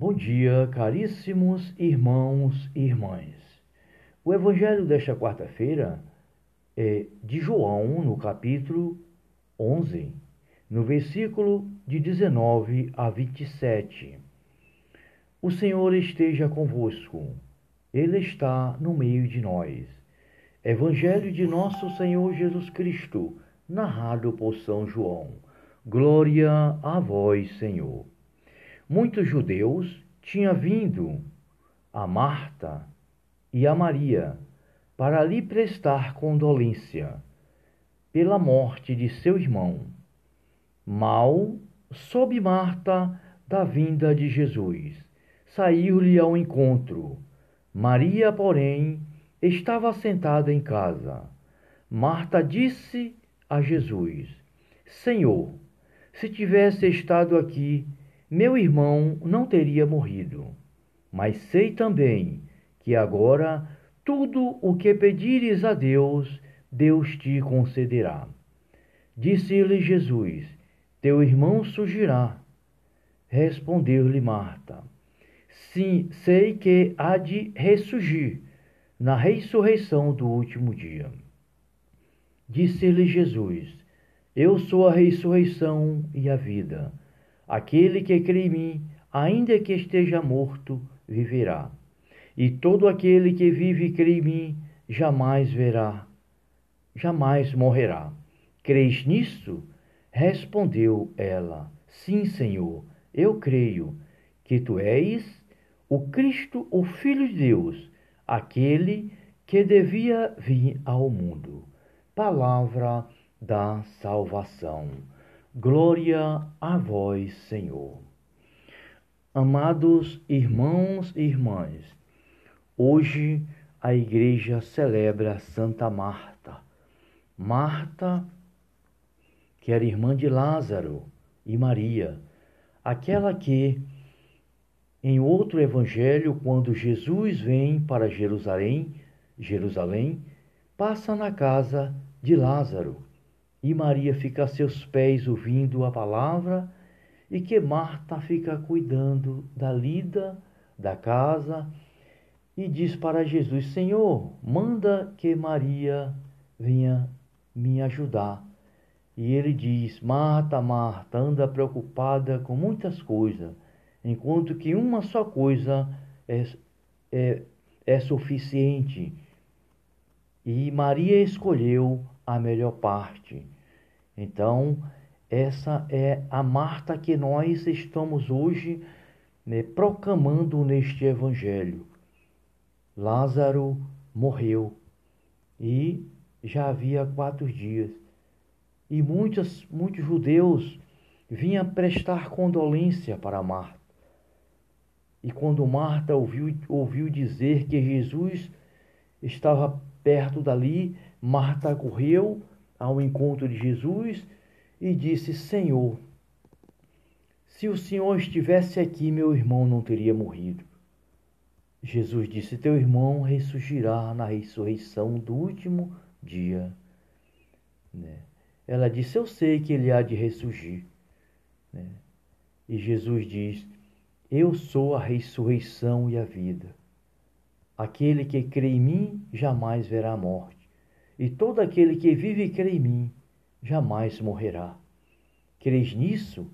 Bom dia, caríssimos irmãos e irmãs. O evangelho desta quarta-feira é de João, no capítulo 11, no versículo de 19 a 27. O Senhor esteja convosco. Ele está no meio de nós. Evangelho de nosso Senhor Jesus Cristo, narrado por São João. Glória a vós, Senhor muitos judeus tinham vindo a Marta e a Maria para lhe prestar condolência pela morte de seu irmão. Mal soube Marta da vinda de Jesus. Saiu-lhe ao encontro. Maria, porém, estava sentada em casa. Marta disse a Jesus: Senhor, se tivesse estado aqui, meu irmão não teria morrido. Mas sei também que agora tudo o que pedires a Deus, Deus te concederá. Disse-lhe Jesus: Teu irmão surgirá. Respondeu-lhe Marta: Sim, sei que há de ressurgir na ressurreição do último dia. Disse-lhe Jesus: Eu sou a ressurreição e a vida. Aquele que crê em mim, ainda que esteja morto, viverá. E todo aquele que vive e crê em mim, jamais verá, jamais morrerá. Crês nisso? Respondeu ela: Sim, Senhor, eu creio que tu és o Cristo, o Filho de Deus, aquele que devia vir ao mundo. Palavra da salvação. Glória a vós, Senhor. Amados irmãos e irmãs, hoje a igreja celebra Santa Marta. Marta, que era irmã de Lázaro e Maria, aquela que, em outro evangelho, quando Jesus vem para Jerusalém, Jerusalém, passa na casa de Lázaro e Maria fica a seus pés ouvindo a palavra, e que Marta fica cuidando da lida da casa e diz para Jesus: Senhor, manda que Maria venha me ajudar. E ele diz: Marta, Marta, anda preocupada com muitas coisas, enquanto que uma só coisa é, é, é suficiente. E Maria escolheu a melhor parte. Então, essa é a Marta que nós estamos hoje né, proclamando neste Evangelho. Lázaro morreu e já havia quatro dias. E muitos, muitos judeus vinham prestar condolência para Marta. E quando Marta ouviu, ouviu dizer que Jesus estava perto dali, Marta correu ao encontro de Jesus e disse: Senhor, se o Senhor estivesse aqui, meu irmão não teria morrido. Jesus disse: Teu irmão ressurgirá na ressurreição do último dia. Né? Ela disse: Eu sei que ele há de ressurgir. Né? E Jesus diz: Eu sou a ressurreição e a vida. Aquele que crê em mim jamais verá a morte. E todo aquele que vive e crê em mim jamais morrerá. Crês nisso?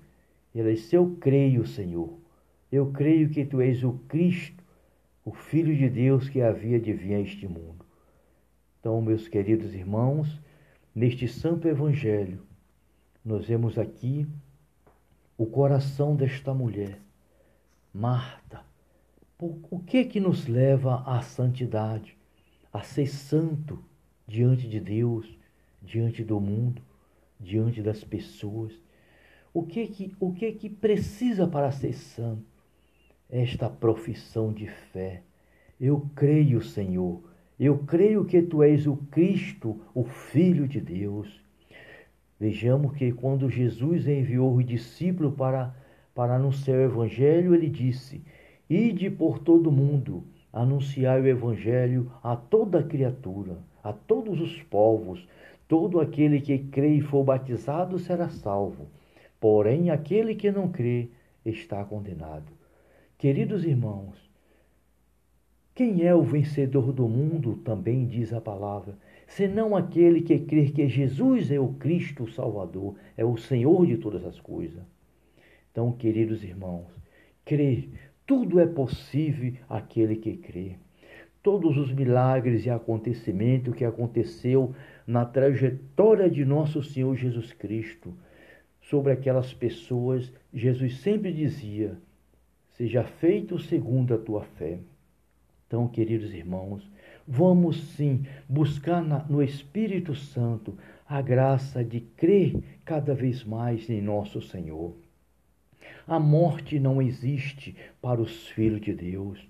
Ele disse: Eu creio, Senhor. Eu creio que tu és o Cristo, o Filho de Deus que havia de vir a este mundo. Então, meus queridos irmãos, neste santo evangelho, nós vemos aqui o coração desta mulher, Marta, o que que nos leva à santidade, a ser santo diante de Deus, diante do mundo, diante das pessoas? O que que o que que precisa para ser santo? Esta profissão de fé. Eu creio, Senhor. Eu creio que tu és o Cristo, o Filho de Deus. Vejamos que quando Jesus enviou os discípulos para, para anunciar o Evangelho, ele disse: Ide por todo o mundo, anunciai o Evangelho a toda criatura, a todos os povos. Todo aquele que crê e for batizado será salvo, porém aquele que não crê está condenado. Queridos irmãos, quem é o vencedor do mundo, também diz a palavra, senão aquele que crê que Jesus é o Cristo o Salvador, é o Senhor de todas as coisas. Então, queridos irmãos, crê, tudo é possível aquele que crê. Todos os milagres e acontecimentos que aconteceu na trajetória de nosso Senhor Jesus Cristo sobre aquelas pessoas, Jesus sempre dizia: seja feito segundo a tua fé. Então, queridos irmãos, vamos sim buscar na, no Espírito Santo a graça de crer cada vez mais em nosso Senhor. A morte não existe para os filhos de Deus.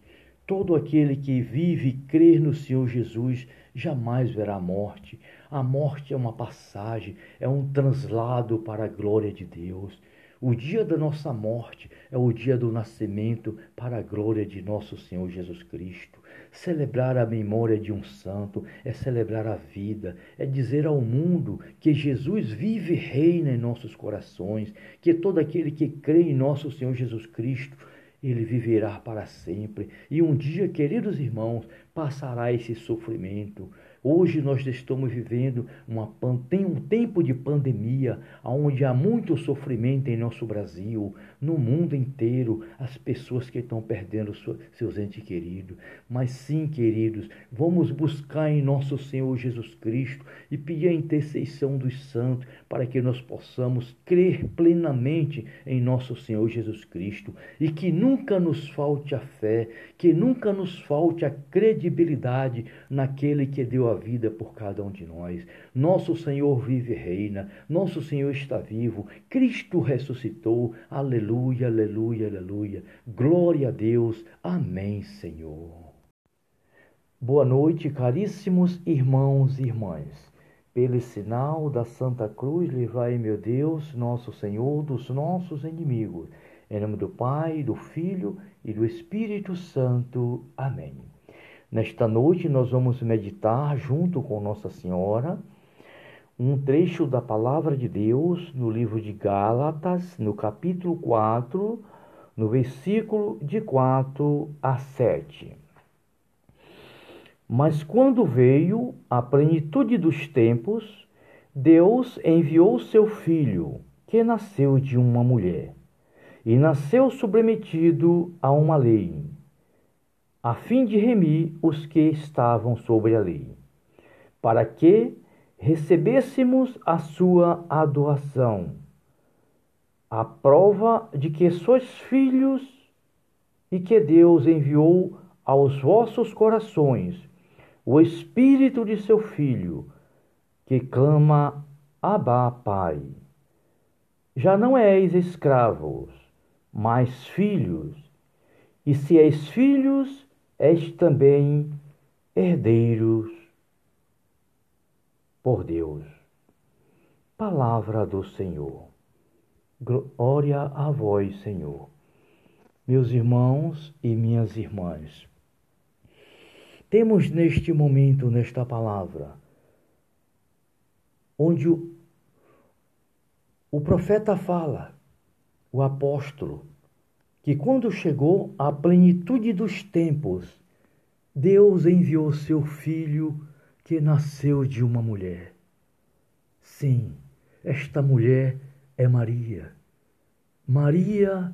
Todo aquele que vive e crê no Senhor Jesus jamais verá a morte. A morte é uma passagem, é um translado para a glória de Deus. O dia da nossa morte é o dia do nascimento para a glória de nosso Senhor Jesus Cristo. Celebrar a memória de um santo é celebrar a vida, é dizer ao mundo que Jesus vive e reina em nossos corações, que todo aquele que crê em nosso Senhor Jesus Cristo ele viverá para sempre. E um dia, queridos irmãos, passará esse sofrimento. Hoje nós estamos vivendo uma, tem um tempo de pandemia, onde há muito sofrimento em nosso Brasil, no mundo inteiro, as pessoas que estão perdendo seus entes queridos. Mas sim, queridos, vamos buscar em nosso Senhor Jesus Cristo e pedir a intercessão dos santos para que nós possamos crer plenamente em nosso Senhor Jesus Cristo e que nunca nos falte a fé, que nunca nos falte a credibilidade naquele que deu a vida por cada um de nós. Nosso Senhor vive e reina, nosso Senhor está vivo, Cristo ressuscitou. Aleluia, aleluia, aleluia. Glória a Deus. Amém, Senhor. Boa noite, caríssimos irmãos e irmãs. Pelo sinal da Santa Cruz, livrai, meu Deus, nosso Senhor, dos nossos inimigos. Em nome do Pai, do Filho e do Espírito Santo. Amém. Nesta noite nós vamos meditar junto com Nossa Senhora um trecho da palavra de Deus no livro de Gálatas, no capítulo 4, no versículo de 4 a 7. Mas quando veio a plenitude dos tempos, Deus enviou seu filho, que nasceu de uma mulher, e nasceu submetido a uma lei a fim de remir os que estavam sobre a lei, para que recebêssemos a sua adoração, a prova de que sois filhos e que Deus enviou aos vossos corações o Espírito de seu Filho, que clama Abba, Pai. Já não és escravos, mas filhos, e se és filhos, és também herdeiros por Deus. Palavra do Senhor. Glória a vós, Senhor. Meus irmãos e minhas irmãs, temos neste momento, nesta palavra, onde o, o profeta fala, o apóstolo, que quando chegou a plenitude dos tempos, Deus enviou seu filho que nasceu de uma mulher. Sim, esta mulher é Maria. Maria,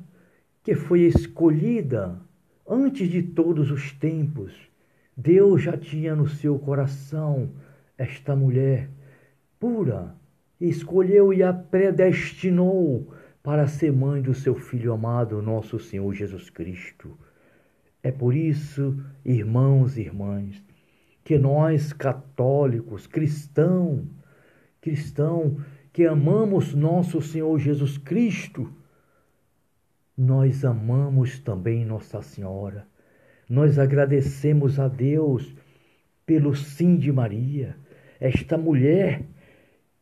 que foi escolhida antes de todos os tempos. Deus já tinha no seu coração esta mulher pura, escolheu e a predestinou para ser mãe do seu Filho amado, nosso Senhor Jesus Cristo. É por isso, irmãos e irmãs, que nós católicos, cristãos, cristão que amamos nosso Senhor Jesus Cristo, nós amamos também Nossa Senhora. Nós agradecemos a Deus pelo sim de Maria, esta mulher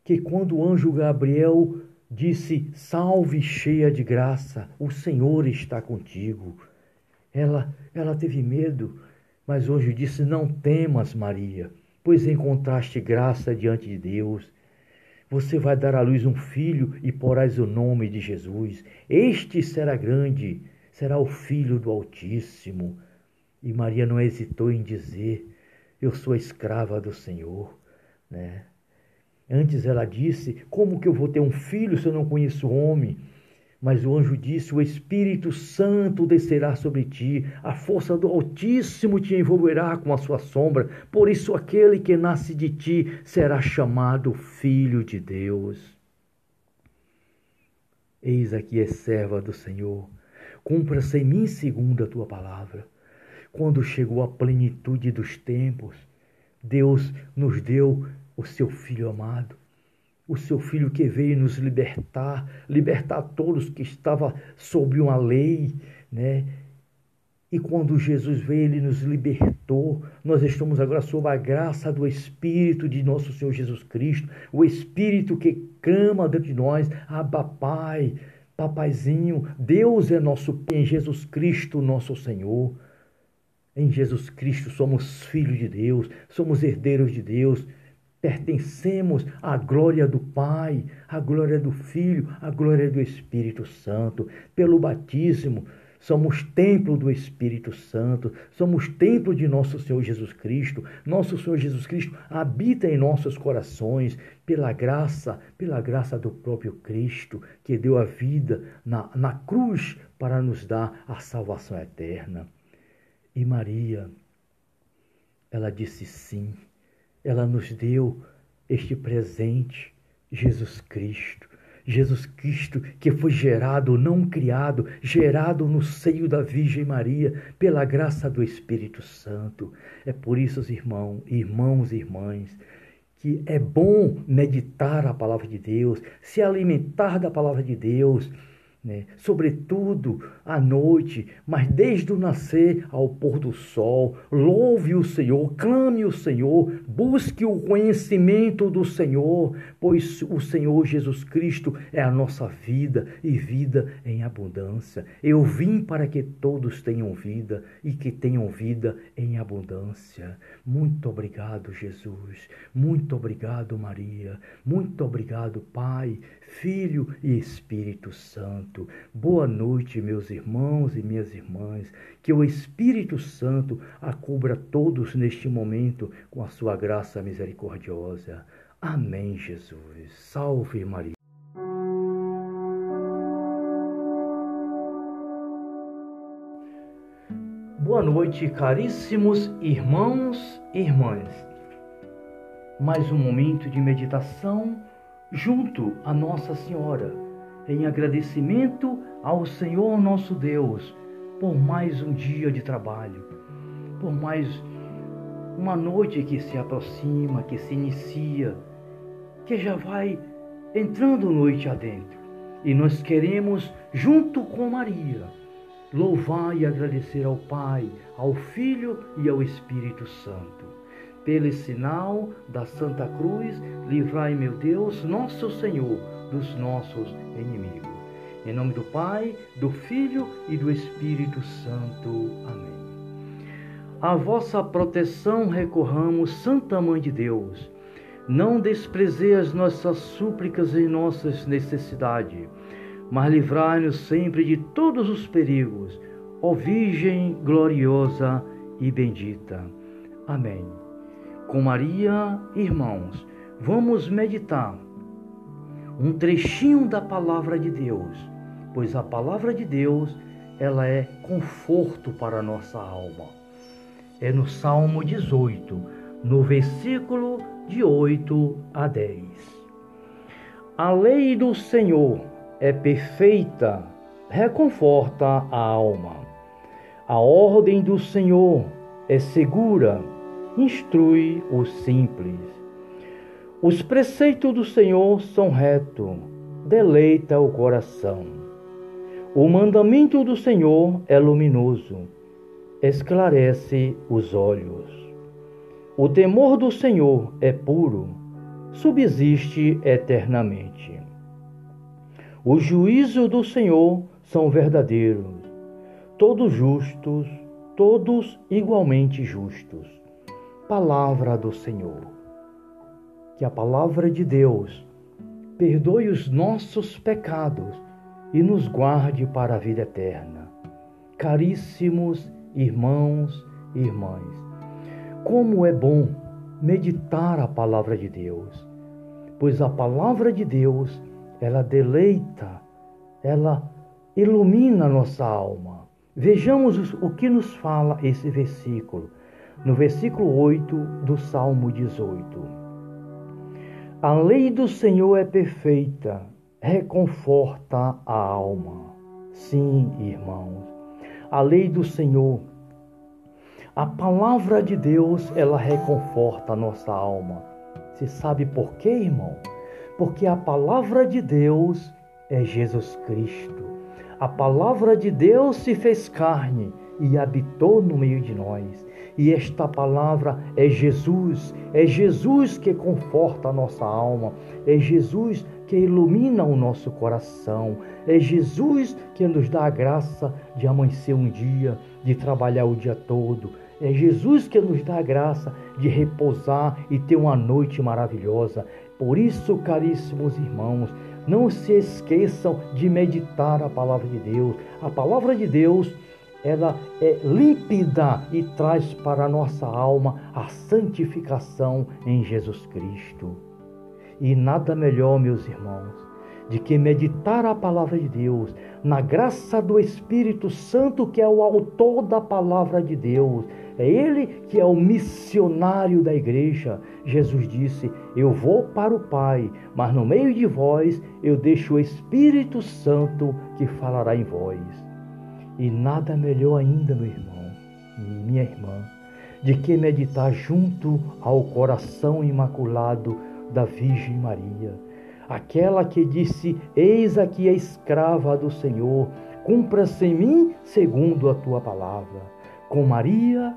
que quando o anjo Gabriel disse: Salve, cheia de graça, o Senhor está contigo. Ela, ela teve medo, mas hoje disse: Não temas, Maria, pois encontraste graça diante de Deus. Você vai dar à luz um filho e porás o nome de Jesus. Este será grande, será o filho do Altíssimo. E Maria não hesitou em dizer: Eu sou a escrava do Senhor, né? Antes ela disse: Como que eu vou ter um filho se eu não conheço homem? Mas o anjo disse: O Espírito Santo descerá sobre ti, a força do Altíssimo te envolverá com a sua sombra. Por isso, aquele que nasce de ti será chamado Filho de Deus. Eis aqui é serva do Senhor, cumpra-se em mim segundo a tua palavra. Quando chegou a plenitude dos tempos, Deus nos deu o seu Filho amado, o seu Filho que veio nos libertar, libertar todos que estavam sob uma lei, né? E quando Jesus veio, ele nos libertou. Nós estamos agora sob a graça do Espírito de nosso Senhor Jesus Cristo, o Espírito que clama dentro de nós, Abba Pai, Papaizinho, Deus é nosso Pai, em Jesus Cristo, nosso Senhor. Em Jesus Cristo somos filhos de Deus, somos herdeiros de Deus, pertencemos à glória do Pai, à glória do Filho, à glória do Espírito Santo. Pelo batismo, somos templo do Espírito Santo, somos templo de nosso Senhor Jesus Cristo. Nosso Senhor Jesus Cristo habita em nossos corações pela graça, pela graça do próprio Cristo, que deu a vida na, na cruz para nos dar a salvação eterna. E Maria, ela disse sim, ela nos deu este presente, Jesus Cristo. Jesus Cristo, que foi gerado, não criado, gerado no seio da Virgem Maria, pela graça do Espírito Santo. É por isso, irmãos, irmãos e irmãs, que é bom meditar a palavra de Deus, se alimentar da palavra de Deus né? sobretudo à noite, mas desde o nascer ao pôr do sol. Louve o Senhor, clame o Senhor, busque o conhecimento do Senhor, pois o Senhor Jesus Cristo é a nossa vida e vida em abundância. Eu vim para que todos tenham vida e que tenham vida em abundância. Muito obrigado, Jesus. Muito obrigado, Maria. Muito obrigado, Pai, Filho e Espírito Santo. Boa noite, meus irmãos e minhas irmãs. Que o Espírito Santo a cubra todos neste momento com a sua graça misericordiosa. Amém, Jesus. Salve Maria. Boa noite, caríssimos irmãos e irmãs. Mais um momento de meditação junto a Nossa Senhora, em agradecimento ao Senhor nosso Deus por mais um dia de trabalho, por mais uma noite que se aproxima, que se inicia, que já vai entrando noite adentro. E nós queremos, junto com Maria, louvar e agradecer ao Pai, ao Filho e ao Espírito Santo pelo sinal da Santa Cruz, livrai, meu Deus, nosso Senhor, dos nossos inimigos. Em nome do Pai, do Filho e do Espírito Santo. Amém. A vossa proteção recorramos, Santa Mãe de Deus. Não desprezei as nossas súplicas e nossas necessidades, mas livrai-nos sempre de todos os perigos, ó Virgem gloriosa e bendita. Amém com Maria, irmãos, vamos meditar um trechinho da palavra de Deus, pois a palavra de Deus, ela é conforto para a nossa alma. É no Salmo 18, no versículo de 8 a 10. A lei do Senhor é perfeita, reconforta a alma. A ordem do Senhor é segura, instrui o simples. Os preceitos do Senhor são retos, deleita o coração. O mandamento do Senhor é luminoso, esclarece os olhos. O temor do Senhor é puro, subsiste eternamente. Os juízos do Senhor são verdadeiros, todos justos, todos igualmente justos palavra do Senhor. Que a palavra de Deus perdoe os nossos pecados e nos guarde para a vida eterna. caríssimos irmãos e irmãs. Como é bom meditar a palavra de Deus, pois a palavra de Deus, ela deleita, ela ilumina nossa alma. Vejamos o que nos fala esse versículo, no versículo 8 do Salmo 18. A lei do Senhor é perfeita, reconforta a alma. Sim, irmãos, a lei do Senhor, a palavra de Deus, ela reconforta a nossa alma. Você sabe por quê, irmão? Porque a palavra de Deus é Jesus Cristo. A palavra de Deus se fez carne e habitou no meio de nós. E esta palavra é Jesus, é Jesus que conforta a nossa alma, é Jesus que ilumina o nosso coração, é Jesus que nos dá a graça de amanhecer um dia, de trabalhar o dia todo, é Jesus que nos dá a graça de repousar e ter uma noite maravilhosa. Por isso, caríssimos irmãos, não se esqueçam de meditar a palavra de Deus. A palavra de Deus ela é límpida e traz para a nossa alma a santificação em Jesus Cristo. E nada melhor, meus irmãos, de que meditar a palavra de Deus, na graça do Espírito Santo, que é o autor da palavra de Deus. É ele que é o missionário da igreja. Jesus disse: Eu vou para o Pai, mas no meio de vós eu deixo o Espírito Santo que falará em vós. E nada melhor ainda, meu irmão, minha irmã, de que meditar junto ao coração imaculado da Virgem Maria, aquela que disse: Eis aqui a escrava do Senhor, cumpra-se em mim segundo a tua palavra. Com Maria,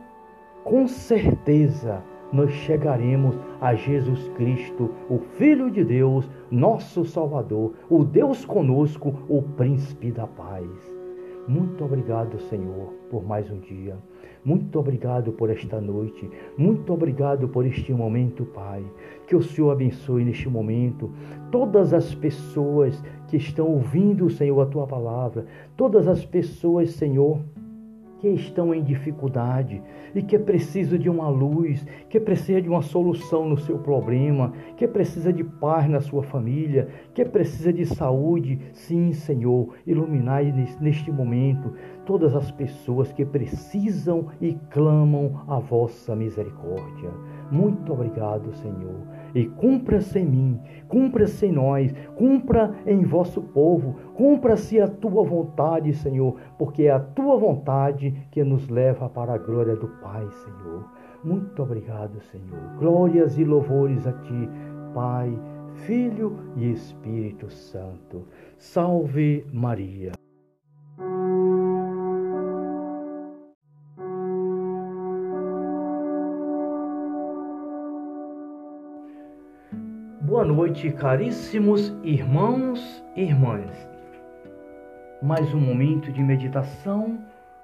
com certeza, nós chegaremos a Jesus Cristo, o Filho de Deus, nosso Salvador, o Deus conosco, o Príncipe da Paz. Muito obrigado, Senhor, por mais um dia. Muito obrigado por esta noite. Muito obrigado por este momento, Pai. Que o Senhor abençoe neste momento todas as pessoas que estão ouvindo, Senhor, a tua palavra. Todas as pessoas, Senhor, que estão em dificuldade e que precisa de uma luz, que precisa de uma solução no seu problema, que precisa de paz na sua família, que precisa de saúde. Sim, Senhor, iluminai neste momento todas as pessoas que precisam e clamam a vossa misericórdia. Muito obrigado, Senhor. E cumpra-se em mim, cumpra-se em nós, cumpra em vosso povo, cumpra-se a tua vontade, Senhor, porque é a tua vontade que nos leva para a glória do Pai, Senhor. Muito obrigado, Senhor. Glórias e louvores a ti, Pai, Filho e Espírito Santo. Salve Maria. Boa noite, caríssimos irmãos e irmãs. Mais um momento de meditação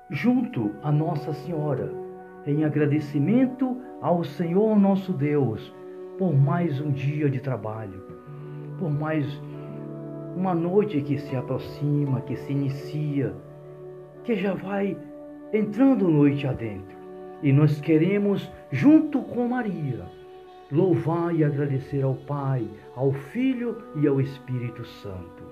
junto a Nossa Senhora, em agradecimento ao Senhor nosso Deus por mais um dia de trabalho, por mais uma noite que se aproxima, que se inicia, que já vai entrando noite adentro. E nós queremos, junto com Maria, louvar e agradecer ao Pai, ao Filho e ao Espírito Santo.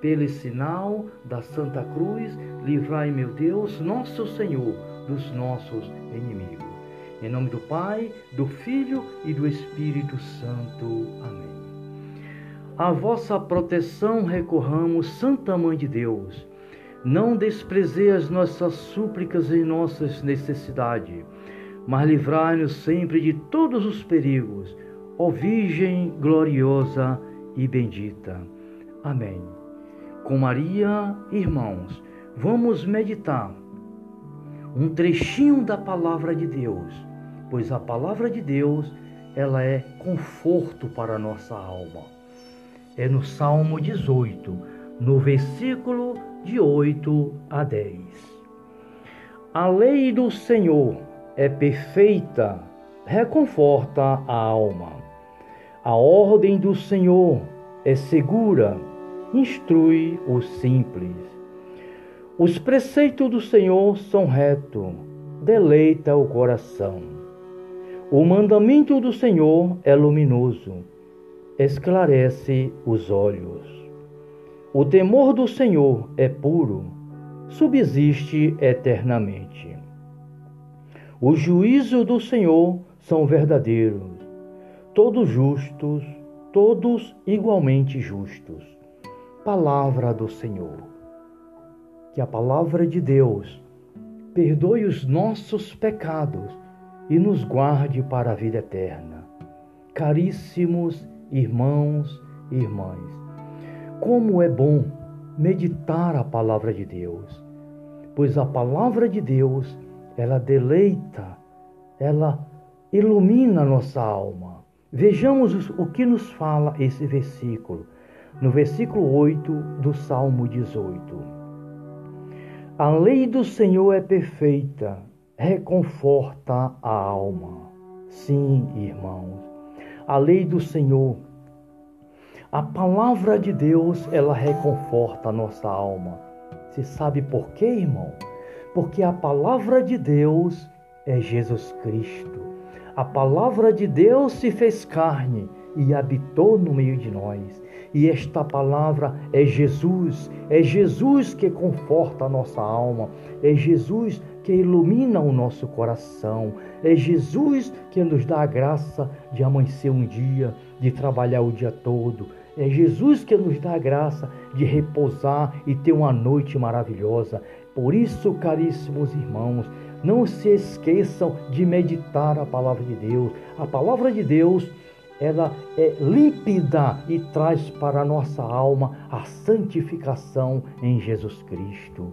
Pelo sinal da Santa Cruz, livrai, meu Deus, nosso Senhor, dos nossos inimigos. Em nome do Pai, do Filho e do Espírito Santo. Amém. A vossa proteção recorramos, Santa Mãe de Deus. Não desprezei as nossas súplicas e nossas necessidades mas livrai-nos sempre de todos os perigos, ó Virgem gloriosa e bendita. Amém. Com Maria, irmãos, vamos meditar um trechinho da palavra de Deus, pois a palavra de Deus, ela é conforto para a nossa alma. É no Salmo 18, no versículo de 8 a 10. A lei do Senhor é perfeita, reconforta a alma. A ordem do Senhor é segura, instrui o simples. Os preceitos do Senhor são retos, deleita o coração. O mandamento do Senhor é luminoso, esclarece os olhos. O temor do Senhor é puro, subsiste eternamente. O juízo do Senhor são verdadeiros, todos justos, todos igualmente justos. Palavra do Senhor. Que a palavra de Deus perdoe os nossos pecados e nos guarde para a vida eterna. Caríssimos irmãos e irmãs, como é bom meditar a palavra de Deus, pois a palavra de Deus, ela deleita, ela ilumina nossa alma. Vejamos o que nos fala esse versículo, no versículo 8 do Salmo 18. A lei do Senhor é perfeita, reconforta a alma. Sim, irmãos, a lei do Senhor, a palavra de Deus, ela reconforta a nossa alma. Você sabe por quê, irmão? Porque a palavra de Deus é Jesus Cristo. A palavra de Deus se fez carne e habitou no meio de nós. E esta palavra é Jesus, é Jesus que conforta a nossa alma, é Jesus que ilumina o nosso coração, é Jesus que nos dá a graça de amanhecer um dia, de trabalhar o dia todo, é Jesus que nos dá a graça de repousar e ter uma noite maravilhosa. Por isso, caríssimos irmãos, não se esqueçam de meditar a palavra de Deus. A palavra de Deus ela é límpida e traz para a nossa alma a santificação em Jesus Cristo.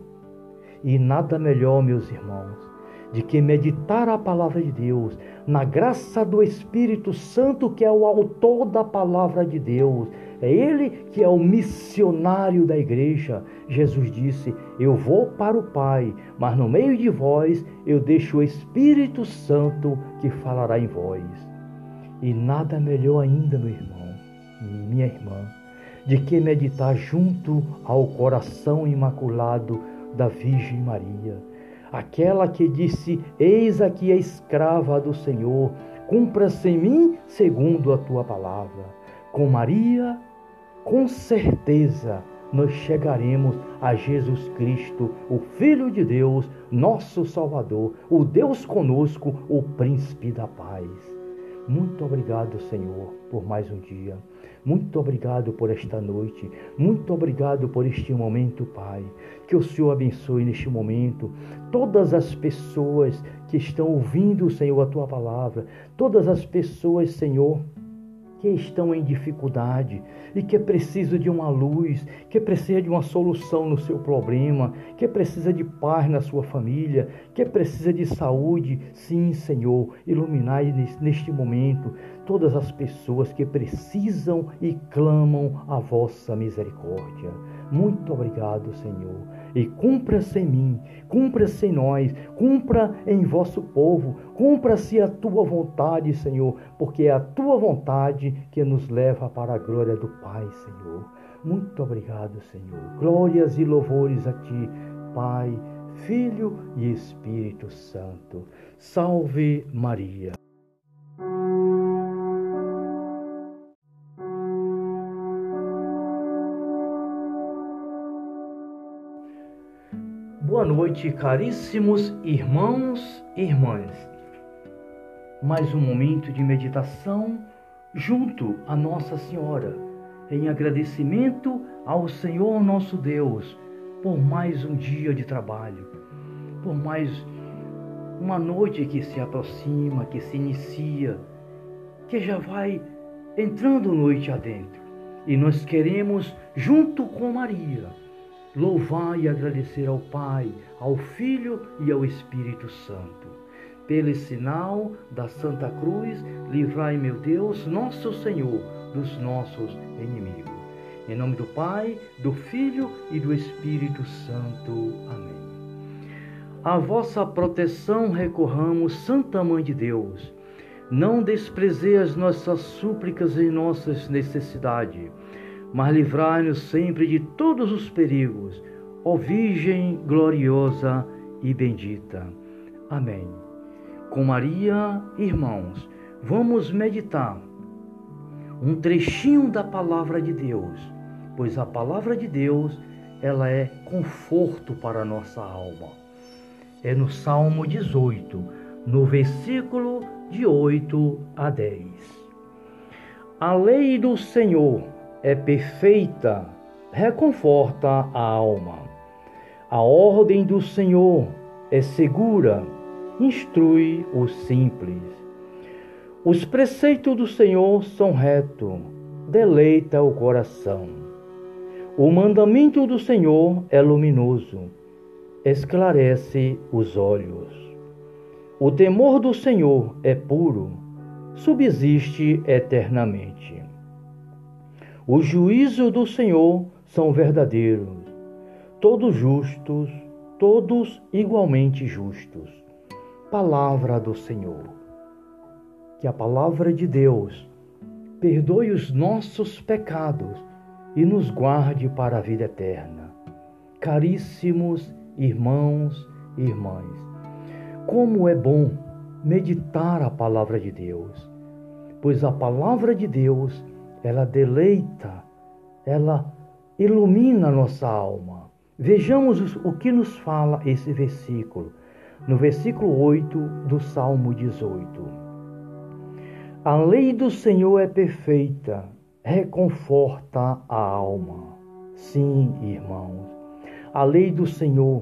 E nada melhor, meus irmãos, de que meditar a palavra de Deus, na graça do Espírito Santo, que é o autor da palavra de Deus. É ele que é o missionário da igreja. Jesus disse: Eu vou para o Pai, mas no meio de vós eu deixo o Espírito Santo que falará em vós. E nada melhor ainda, meu irmão minha irmã, de que meditar junto ao coração imaculado da Virgem Maria, aquela que disse: Eis aqui a escrava do Senhor, cumpra-se em mim segundo a tua palavra. Com Maria, com certeza, nós chegaremos a Jesus Cristo, o Filho de Deus, nosso Salvador, o Deus conosco, o Príncipe da Paz. Muito obrigado, Senhor, por mais um dia. Muito obrigado por esta noite. Muito obrigado por este momento, Pai. Que o Senhor abençoe neste momento todas as pessoas que estão ouvindo, Senhor, a tua palavra. Todas as pessoas, Senhor, que estão em dificuldade e que precisa de uma luz, que precisa de uma solução no seu problema, que precisa de paz na sua família, que precisa de saúde. Sim, Senhor, iluminai neste momento todas as pessoas que precisam e clamam a vossa misericórdia. Muito obrigado, Senhor e cumpra-se em mim, cumpra-se em nós, cumpra em vosso povo, cumpra-se a tua vontade, Senhor, porque é a tua vontade que nos leva para a glória do Pai, Senhor. Muito obrigado, Senhor. Glórias e louvores a ti, Pai, Filho e Espírito Santo. Salve Maria. Boa noite, caríssimos irmãos e irmãs. Mais um momento de meditação junto a Nossa Senhora, em agradecimento ao Senhor nosso Deus por mais um dia de trabalho, por mais uma noite que se aproxima, que se inicia, que já vai entrando noite adentro. E nós queremos, junto com Maria, louvar e agradecer ao Pai, ao Filho e ao Espírito Santo. Pelo sinal da Santa Cruz, livrai, meu Deus, nosso Senhor, dos nossos inimigos. Em nome do Pai, do Filho e do Espírito Santo. Amém. A vossa proteção recorramos, Santa Mãe de Deus. Não desprezei as nossas súplicas e nossas necessidades mas livrai-nos sempre de todos os perigos, ó Virgem gloriosa e bendita. Amém. Com Maria, irmãos, vamos meditar um trechinho da palavra de Deus, pois a palavra de Deus, ela é conforto para a nossa alma. É no Salmo 18, no versículo de 8 a 10. A lei do Senhor é perfeita, reconforta a alma. A ordem do Senhor é segura, instrui o simples. Os preceitos do Senhor são retos, deleita o coração. O mandamento do Senhor é luminoso, esclarece os olhos. O temor do Senhor é puro, subsiste eternamente. O juízo do Senhor são verdadeiros, todos justos, todos igualmente justos. Palavra do Senhor. Que a palavra de Deus perdoe os nossos pecados e nos guarde para a vida eterna. Caríssimos irmãos e irmãs, como é bom meditar a palavra de Deus, pois a palavra de Deus, ela deleita, ela ilumina nossa alma. Vejamos o que nos fala esse versículo, no versículo 8 do Salmo 18. A lei do Senhor é perfeita, reconforta a alma. Sim, irmãos, a lei do Senhor,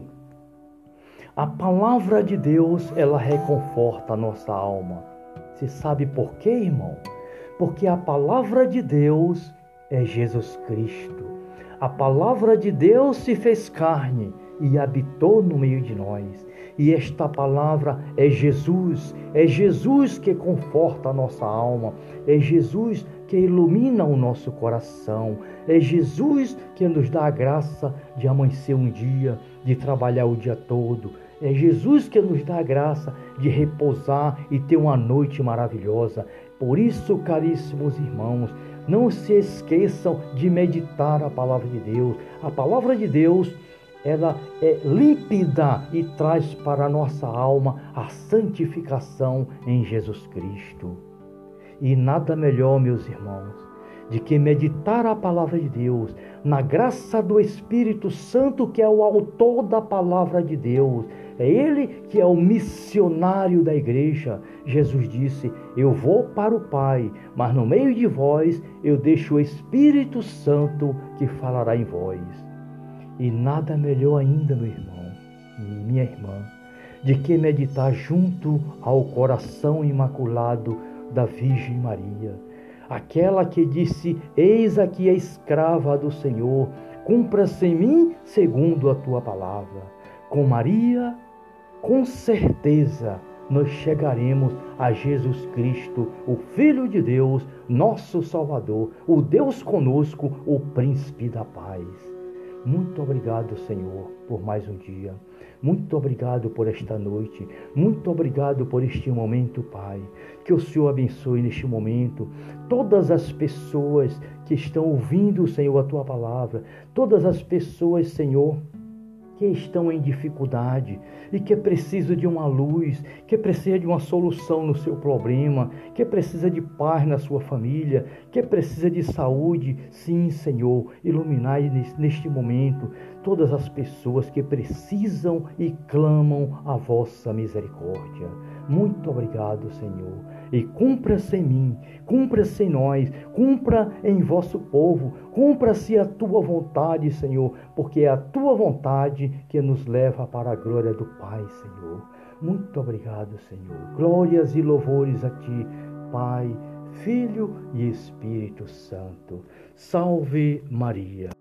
a palavra de Deus, ela reconforta a nossa alma. Você sabe por quê, irmão? Porque a palavra de Deus é Jesus Cristo. A palavra de Deus se fez carne e habitou no meio de nós. E esta palavra é Jesus, é Jesus que conforta a nossa alma, é Jesus que ilumina o nosso coração, é Jesus que nos dá a graça de amanhecer um dia, de trabalhar o dia todo, é Jesus que nos dá a graça de repousar e ter uma noite maravilhosa. Por isso, caríssimos irmãos, não se esqueçam de meditar a palavra de Deus. A palavra de Deus, ela é límpida e traz para a nossa alma a santificação em Jesus Cristo. E nada melhor, meus irmãos, de que meditar a palavra de Deus, na graça do Espírito Santo, que é o autor da palavra de Deus. É ele que é o missionário da igreja. Jesus disse: Eu vou para o Pai, mas no meio de vós eu deixo o Espírito Santo que falará em vós. E nada melhor ainda, meu irmão minha irmã, de que meditar junto ao coração imaculado da Virgem Maria aquela que disse: Eis aqui a escrava do Senhor, cumpra-se em mim segundo a tua palavra. Com Maria, com certeza, nós chegaremos a Jesus Cristo, o Filho de Deus, nosso Salvador, o Deus conosco, o Príncipe da Paz. Muito obrigado, Senhor, por mais um dia. Muito obrigado por esta noite. Muito obrigado por este momento, Pai. Que o Senhor abençoe neste momento todas as pessoas que estão ouvindo, Senhor, a tua palavra. Todas as pessoas, Senhor, que estão em dificuldade e que precisa de uma luz, que precisa de uma solução no seu problema, que precisa de paz na sua família, que precisa de saúde. Sim, Senhor, iluminai neste momento todas as pessoas que precisam e clamam a vossa misericórdia. Muito obrigado, Senhor. E cumpra-se em mim, cumpra-se em nós, cumpra em vosso povo, cumpra-se a tua vontade, Senhor, porque é a tua vontade que nos leva para a glória do Pai, Senhor. Muito obrigado, Senhor. Glórias e louvores a ti, Pai, Filho e Espírito Santo. Salve Maria.